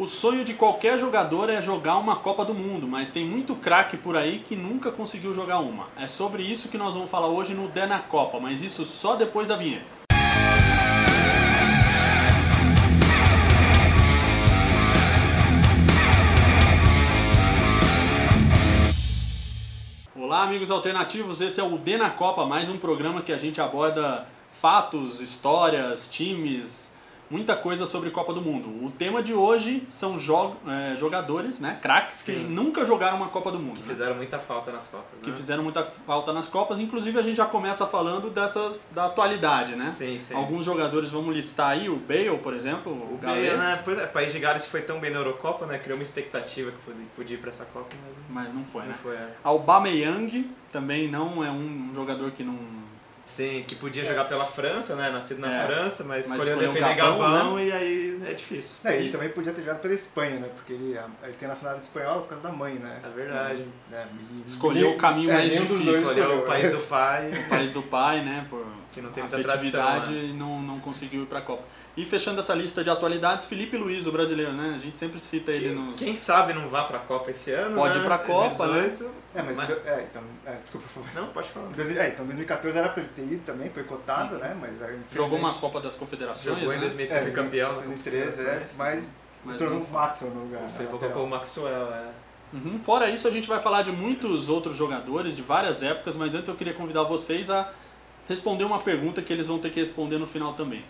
O sonho de qualquer jogador é jogar uma Copa do Mundo, mas tem muito craque por aí que nunca conseguiu jogar uma. É sobre isso que nós vamos falar hoje no Dé na Copa, mas isso só depois da vinheta. Olá, amigos alternativos, esse é o Dê na Copa, mais um programa que a gente aborda fatos, histórias, times, muita coisa sobre Copa do Mundo. O tema de hoje são jo é, jogadores, né, craques que nunca jogaram uma Copa do Mundo. Que né? fizeram muita falta nas Copas. Que né? fizeram muita falta nas Copas. Inclusive a gente já começa falando dessas da atualidade, né? Sim, sim. Alguns jogadores, vamos listar aí, o Bale, por exemplo, o, O Bale, né? Pois é, o País de Gales foi tão bem na Eurocopa, né? Criou uma expectativa que podia, ir pra essa Copa, mas mas não foi, não né? foi. é. Aubameyang também não é um jogador que não Sim, que podia jogar pela França, né? Nascido na É. França, mas, Mas escolheu defender Gabão, Gabão, e aí é difícil. É, ele também podia ter jogado pela Espanha, né? Porque ele, ele tem nacionalidade espanhola por causa da mãe, né? É verdade. É, e- Escolheu o caminho é, mais difícil. Escolheu escolheu. o país do pai. o país do pai, né? Por Que não tem muita tradição, né? e não, não conseguiu ir pra Copa. E fechando essa lista de atualidades, Felipe Luiz, o brasileiro, né? A gente sempre cita ele Quem, nos. quem sabe não vá pra Copa esse ano, Pode né? ir pra Copa, né? 2018. É, mas, Mas- é, então, é, desculpa, por favor. Não, pode falar. 2000 é, então 2014 era pra ele ter ido também, foi cotado, né? Mas aí, Jogou uma Copa das Confederações. Jogou em né? 2013, é, foi campeão. na 2013, é, mas Mas no foi. Matson no lugar. O lateral. colocou o Maxwell, é. Uhum. Fora isso, a gente vai falar de muitos outros jogadores de várias épocas, mas antes eu queria convidar vocês a responder uma pergunta que eles vão ter que responder no final também.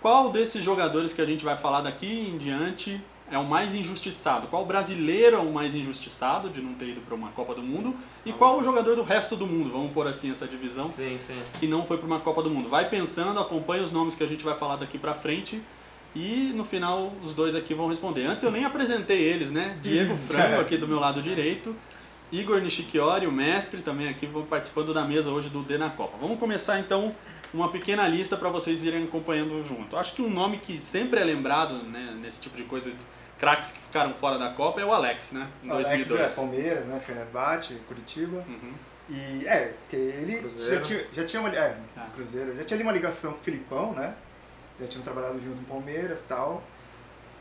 Qual desses jogadores que a gente vai falar daqui em diante é o mais injustiçado? Qual brasileiro é o mais injustiçado de não ter ido para uma Copa do Mundo? E qual o jogador do resto do mundo? Vamos pôr assim essa divisão Sim, sim. que não foi para uma Copa do Mundo. Vai pensando, acompanha os nomes que a gente vai falar daqui para frente e no final os dois aqui vão responder. Antes eu nem apresentei eles, né? Diego Franco aqui do meu lado direito, Igor Nishikiori, o mestre, também aqui vão participando da mesa hoje do D na Copa. Vamos começar então uma pequena lista para vocês irem acompanhando junto. Acho que um nome que sempre é lembrado né, nesse tipo de coisa, craques que ficaram fora da Copa, é o Alex, né? Em Alex, 2002. é, Palmeiras, né? Fenerbahçe, Curitiba. Uhum. E é, porque ele Cruzeiro. já tinha, já tinha uma é, Tá. Cruzeiro, já tinha ali uma ligação com o Filipão, né? Já tinham trabalhado junto no Palmeiras e tal.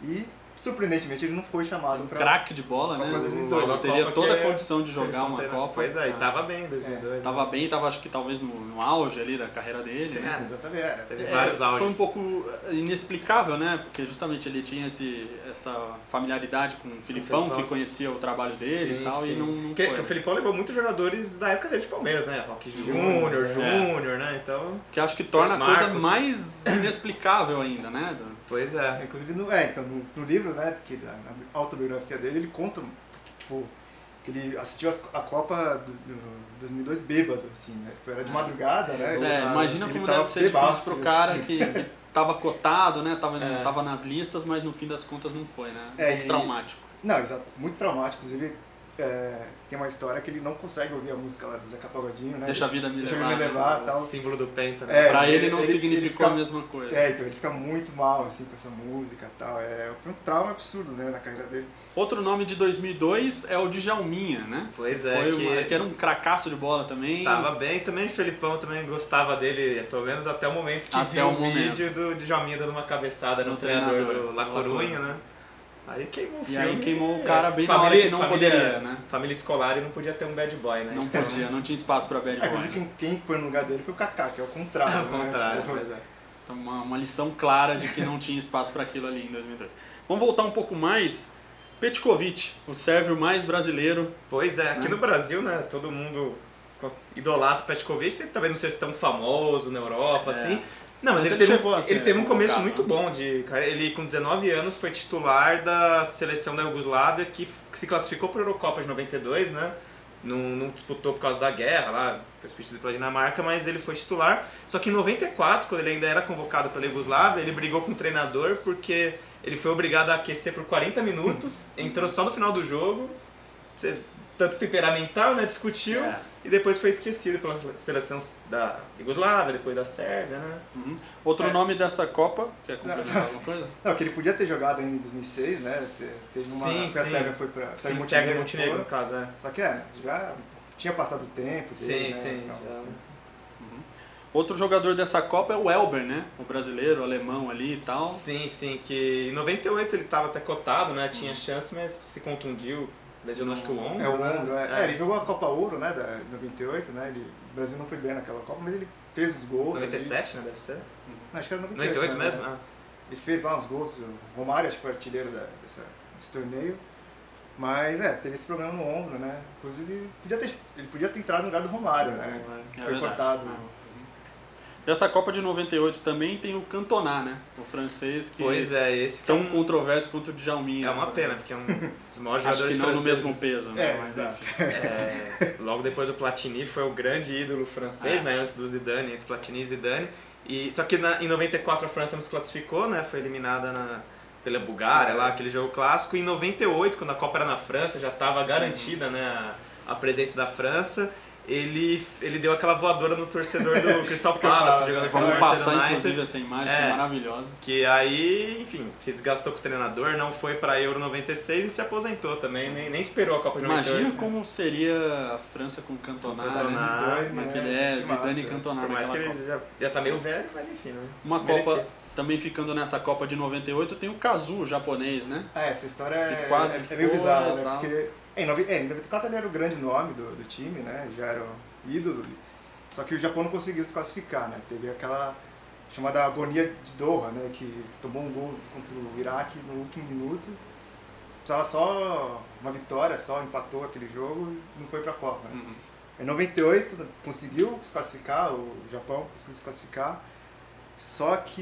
E surpreendentemente ele não foi chamado Um para craque de bola, né? Copa 2002. Ele teria Copa toda a condição de jogar uma Copa. Pois é, e tava bem em 2002. Tava né? bem, tava acho que talvez no, no auge ali da carreira dele. Sim, né? exatamente. Era. Teve É, vários foi auges. um pouco inexplicável, né? Porque justamente ele tinha esse, essa familiaridade com o Filipão, Filipão, que conhecia o trabalho dele sim, e tal, e sim. não, não Porque foi. o Filipão levou muitos jogadores da época dele de Palmeiras, né? Rock Júnior, Júnior, é. Júnior, né? Então, Que acho que torna a coisa mais inexplicável ainda, né? Pois é. Inclusive, no, é, então, no, no livro, né, que, na autobiografia dele, ele conta que, tipo, que ele assistiu as- a Copa do, do 2002 bêbado, assim, né? Tipo, era de madrugada, né? É, ele- imagina ele como deve ser bebaço, difícil pro cara assim. que, que tava cotado, né? Tava, É. tava nas listas, mas no fim das contas não foi, né? É, Muito e- traumático. Não, exato, muito traumático, inclusive é, tem uma história que ele não consegue ouvir a música lá do Zeca Pagodinho, né? Deixa a vida me Deixa levar. me né? levar O tal. símbolo do Penta, né? É, Pra ele, ele- não ele- significou ele fica- a mesma coisa. É, então ele fica muito mal, assim, com essa música e tal. É, foi um trauma absurdo, né, na carreira dele. Outro nome de 2002 é o Djalminha, né? Pois é, Foi que, uma- que era um cracaço de bola também. tava bem também. O Felipão também gostava dele, pelo menos até o momento que Até viu o o, momento. vídeo do Djalminha dando uma cabeçada no, No treinador, treinador, do La Corunha, Coruña. né? Aí queimou o E filme. aí queimou o É, cara bem na hora família- que não família- poderia, né? Família escolar e não podia ter um bad boy, né? Não Então, podia, não tinha espaço pra bad É, boy. inclusive quem, quem foi no lugar dele foi o Kaká, que é o contrário. Ao né? contrário, Tipo, pois é. Então, uma, uma lição clara de que não tinha espaço para aquilo ali em 2002. Vamos voltar um pouco mais. Petkovic, o sérvio mais brasileiro. Pois é, aqui Né? no Brasil, né, todo mundo idolatra o Petkovic, ele talvez não seja tão famoso na Europa, É. assim. Não, mas, Mas ele, ele teve, um, ele teve um começo muito bom de cara, ele com 19 anos foi titular da seleção da Iugoslávia que, que se classificou para a Eurocopa de 92, né? Não, não disputou por causa da guerra lá, foi substituído pela Dinamarca, mas ele foi titular. Só que em 94, quando ele ainda era convocado pela Iugoslávia, ele brigou com o treinador porque ele foi obrigado a aquecer por 40 minutos, entrou só no final do jogo, tanto temperamental, né? Discutiu É. e depois foi esquecido pela seleção da Iugoslávia, depois da Sérvia, né? Uhum. Outro É. nome dessa Copa, quer complementar alguma coisa? Não, que ele podia ter jogado ainda em 2006, né? Te- Teve uma. Sim, porque a sim. Sérvia foi pra. Sim, Montenegro Sérvia e Montenegro, foi. no caso, é. Só que é, já tinha passado o tempo dele, Sim, né, sim, e tal. já. Outro jogador dessa Copa é o Elber, né? O brasileiro, o alemão ali e tal. Sim, sim, que em 98 ele tava até cotado, né? Tinha chance, mas se contundiu. Lesionou acho que o ombro. É o né? ombro, é. É, ele jogou a Copa Ouro, né, da 98, né? Ele, o Brasil não foi bem naquela Copa, mas ele fez os gols. ali. 97, né? Deve ser. Não, acho que era 98, 98 né? mesmo? Ah. Ele fez lá uns gols, o Romário acho que foi artilheiro da, dessa, desse torneio. Mas é, teve esse problema no ombro, né? Inclusive, podia ter, ele podia ter entrado no lugar do Romário, né? É foi cortado. É. Dessa Copa de 98 também tem o Cantona, né? O francês que Pois é, esse tão é, um- controverso quanto o Djalminha. é uma né? pena, porque é um dos maiores Acho jogadores que não no franceses. mesmo peso, né? É, Mas, exato. É, logo depois do Platini foi o grande ídolo francês, É. né? Antes do Zidane, entre Platini e Zidane. E, só que na- em 94 a França não se classificou, né? Foi eliminada na- pela Bulgária, É. lá, aquele jogo clássico. E em 98, quando a Copa era na França, já estava garantida né, a, a presença da França. Ele, ele deu aquela voadora no torcedor do Crystal Palace, jogando né? Vamos o passar, United. inclusive, essa imagem que É. é maravilhosa. Que aí, enfim, se desgastou com o treinador, não foi pra Euro 96 e se aposentou também, nem, nem esperou a Copa de 98. Imagina como seria a França com Cantona, né? Zidane, Naquele, né? é, Timaço. Zidane e Cantona Por mais que naquela ele Copa. já, já tá meio velho, mas enfim, né? Uma Merecia. Copa, também ficando nessa Copa de 98, tem o Kazu, japonês, né? Ah, essa história é, é, é meio bizarra, né? Porque é, em, é, em 94 ele era o grande nome do, do time, né? Já era o ídolo. Só que o Japão não conseguiu se classificar, né? Teve aquela chamada agonia de Doha, né? Que tomou um gol contra o Iraque no último minuto. Precisava só uma vitória, só empatou aquele jogo e não foi pra Copa. Né? Uhum. Em 98 conseguiu se classificar, o Japão conseguiu se classificar, só que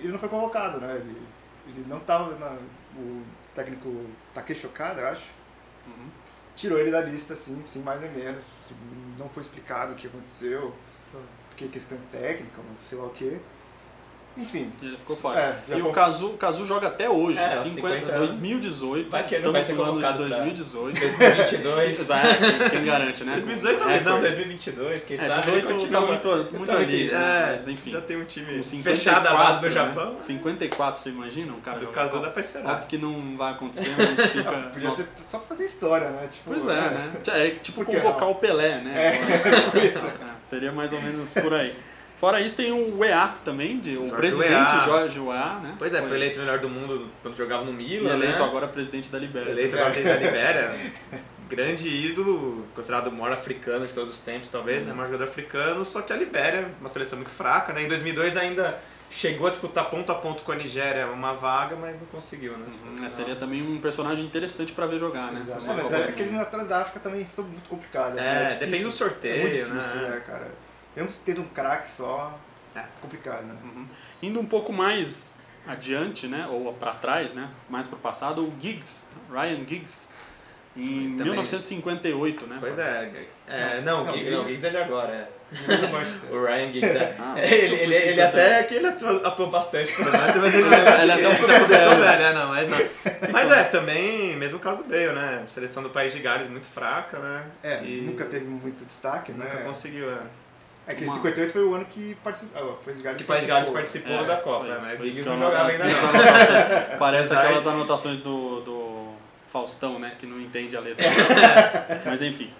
ele não foi convocado, né? Ele, ele não estava o técnico Takeshi Okada, eu acho, Uhum. tirou ele da lista, assim, sem mais nem menos. Não foi explicado o que aconteceu, porque questão técnica, sei lá o quê. Enfim, Ele ficou fora. É, e o Kazu, o Kazu joga até hoje, É, 50, 50 anos. 2018. Vai que ele não vai estamos ser no ano de convocado pra 2018. 2022. Exato, quem garante, né? 2018 talvez não, Recorde. 2022, quem É, sabe. 18 ele tá muito, muito Tá ali, né? é, mas enfim. Já tem um time Com 54, fechado a base do né? Japão. 54, você imagina? Um cara Do Copa? dá pra esperar. Óbvio que não vai acontecer, mas fica... podia nossa, ser só pra fazer história, né? Tipo, Pois é, né? É tipo convocar não? o Pelé, né? É, tipo isso. É, seria mais ou menos por aí. Fora isso, tem o UEA também, de, o Jorge presidente. Jorge UEA, né? Pois é, foi eleito o melhor do mundo quando jogava no Milan, eleito né? agora presidente da Libéria. Eleito agora presidente da Libéria. Grande ídolo, considerado o maior africano de todos os tempos, talvez, Uhum. né? O maior jogador africano, só que a Libéria, uma seleção muito fraca, né? Em 2002 ainda chegou a disputar ponto a ponto com a Nigéria uma vaga, mas não conseguiu, né? Uhum, é, seria também um personagem interessante pra ver jogar, né? Exato. É, mas é, do aqueles Mundo. eliminatórios da África também são muito complicadas. É, né? difícil. depende do sorteio, é muito difícil, né? né, cara? Mesmo tendo um craque só, É. complicado, né? Uhum. Indo um pouco mais adiante, né, ou para trás, né, mais para o passado, o Giggs, Ryan Giggs, em Também. 1958, né? Pois é, é não, Não, o Giggs, não, Giggs é de agora, é. O Ryan Giggs é. Ah, É, ele, ele, ele 50. até que ele atuou, atuou bastante por mais, mas ele, Ele é até um pouco se velho. velho, é, não, mas não. Mas é, também, mesmo caso do Bale, né? Seleção do País de Gales muito fraca, né? É, E nunca teve muito destaque, nunca né? conseguiu, é. É que Uma- 58 foi o ano que participou. Ah, o País Gales Que o País Gales participou. participou É, da Copa, foi né? não jogava ainda não. Parece aquelas anotações do, do Faustão, né, que não entende a letra. Mas enfim.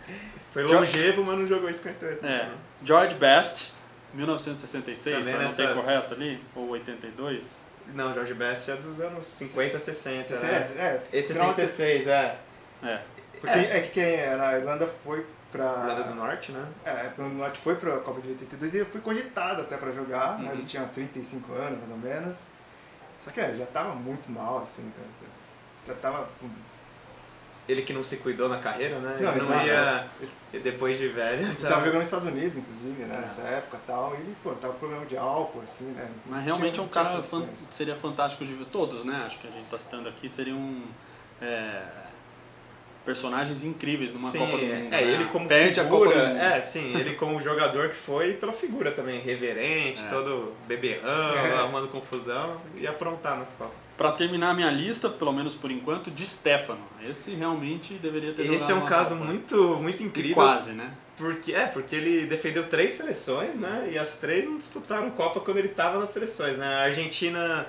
Foi longevo, mas não jogou 58. É. George Best, 1966, Também anotei nessas- correto ali? Ou 82? Não, Jorge Best é dos anos 50, 60, É, né? é, de- 66, é. É. Porque é. que quem era na Irlanda foi pra. Irlanda do Norte, né? É, o Norte foi pra Copa de 82 e ele foi cogitado até pra jogar, né? Uhum. Ele tinha 35 anos, mais ou menos. Só que é, já tava muito mal, assim. Já tava. Ele que não se cuidou na carreira, né? Não, ele não ia. e Depois de velho. Ele tá- tava jogando nos Estados Unidos, inclusive, né? É. Nessa época e tal. E ele, pô, tava com problema de álcool, assim, né? Mas realmente é um cara fan- condições. seria fantástico de ver todos, né? Acho que a gente está citando aqui seriam é, personagens incríveis numa sim, Copa do Mundo. É, né? ele como Perde figura, a Copa do Mundo. é, sim, ele como jogador que foi, pela figura também, reverente, É. todo beberrão, É. arrumando confusão, e aprontar nas Copas. Para terminar a minha lista, pelo menos por enquanto, de Stefano. Esse realmente deveria ter Esse é um caso Copa. muito, muito E incrível. quase, né? Porque, é, porque ele defendeu três seleções, né? E as três não disputaram Copa quando ele estava nas seleções, né? A Argentina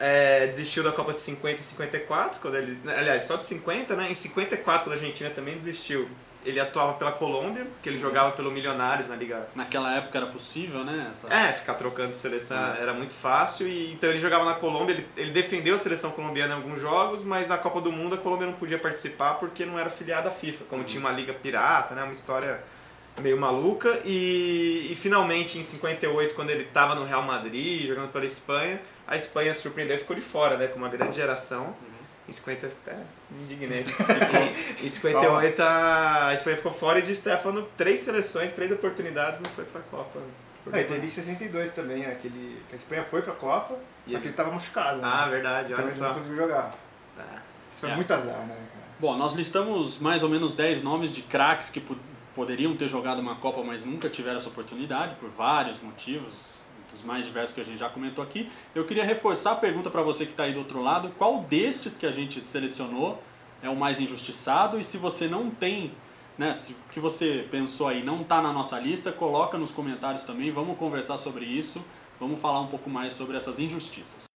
é, desistiu da Copa de 50 e 54, quando ele. Aliás, só de 50, né? Em 54, quando a Argentina também desistiu. ele atuava pela Colômbia, que ele jogava pelo Milionários na Liga Naquela época era possível, né? Essa... é, ficar trocando de seleção É. era muito fácil. E, então ele jogava na Colômbia, ele, ele defendeu a seleção colombiana em alguns jogos, mas na Copa do Mundo a Colômbia não podia participar porque não era filiada à FIFA, como tinha uma liga pirata, né, uma história meio maluca. E, e finalmente em 58, quando ele estava no Real Madrid, jogando pela Espanha, a Espanha surpreendeu e ficou de fora, né, com uma grande geração. Em 50, até me indignei. em, em 58 a Espanha ficou fora e de Stefano, três seleções, três oportunidades, não foi pra Copa. É, e teve em 62 também, né? Que, ele, que a Espanha foi pra Copa, E só ele- que ele tava machucado. Ah, né? verdade, Então olha ele não só. conseguiu jogar. Tá. Isso foi É. muito azar, né, cara? Bom, nós listamos mais ou menos 10 nomes de craques que poderiam ter jogado uma Copa, mas nunca tiveram essa oportunidade, por vários motivos, dos mais diversos que a gente já comentou aqui. Eu queria reforçar a pergunta para você que está aí do outro lado: qual destes que a gente selecionou é o mais injustiçado? E se você não tem, né, se o que você pensou aí não está na nossa lista, coloca nos comentários também, vamos conversar sobre isso, vamos falar um pouco mais sobre essas injustiças.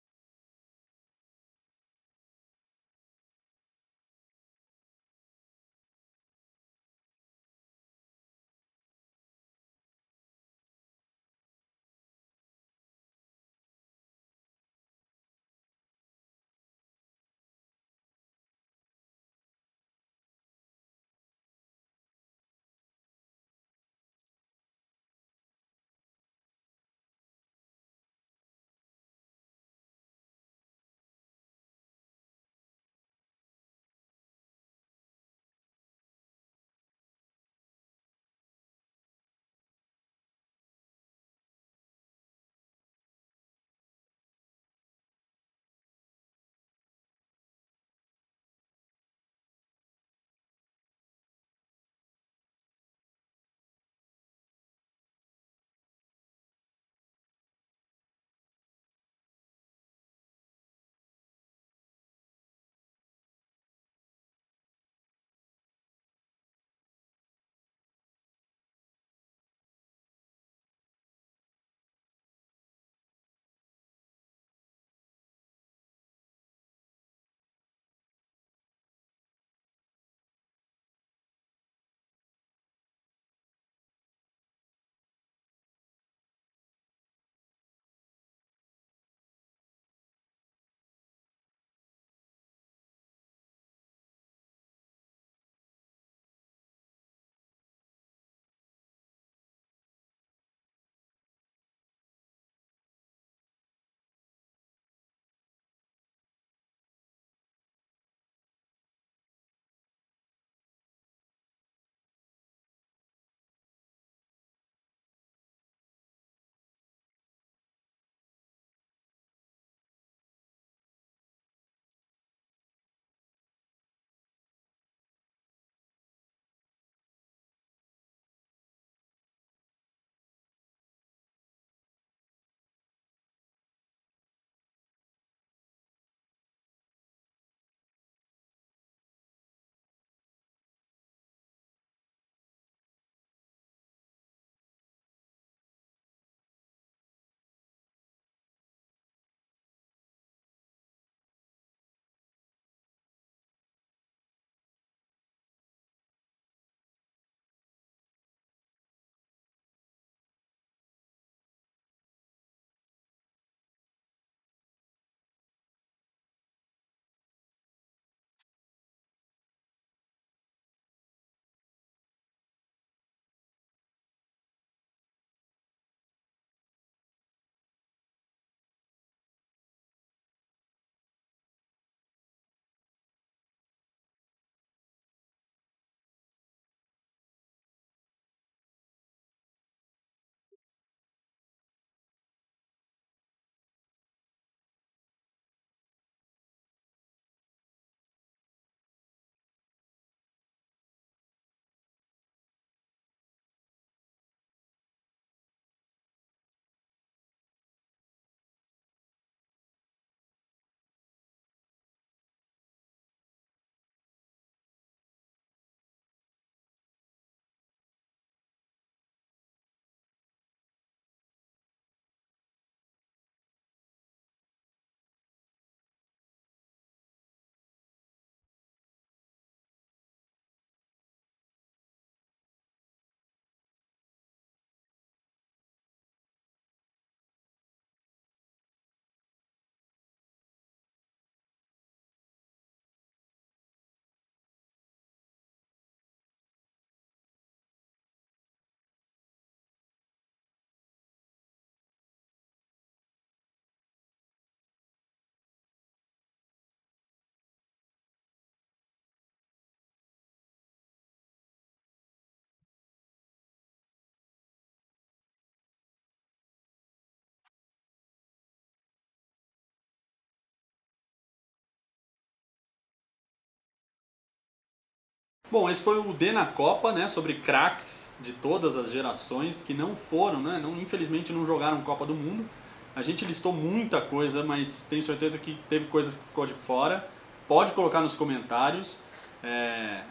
Bom, esse foi o D na Copa, né? Sobre craques de todas as gerações que não foram, né? Não, infelizmente não jogaram Copa do Mundo. A gente listou muita coisa, mas tenho certeza que teve coisa que ficou de fora. Pode colocar nos comentários. É,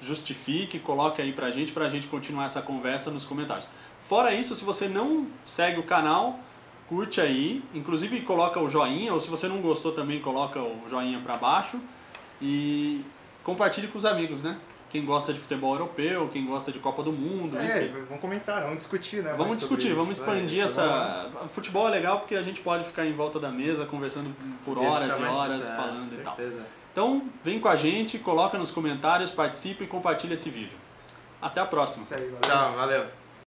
justifique, coloque aí pra gente, pra gente continuar essa conversa nos comentários. Fora isso, se você não segue o canal, curte aí, inclusive coloca o joinha, ou se você não gostou também, coloca o joinha pra baixo e compartilhe com os amigos, né? Quem gosta de futebol europeu, quem gosta de Copa do Mundo, É, enfim. vamos comentar, vamos discutir, né? Vamos discutir, vamos isso, expandir é, essa. Futebol é legal porque a gente pode ficar em volta da mesa conversando por horas e horas falando e tal. certeza. Então, vem com a gente, coloca nos comentários, participe e compartilha esse vídeo. Até a próxima. Isso aí, valeu. Tchau, valeu.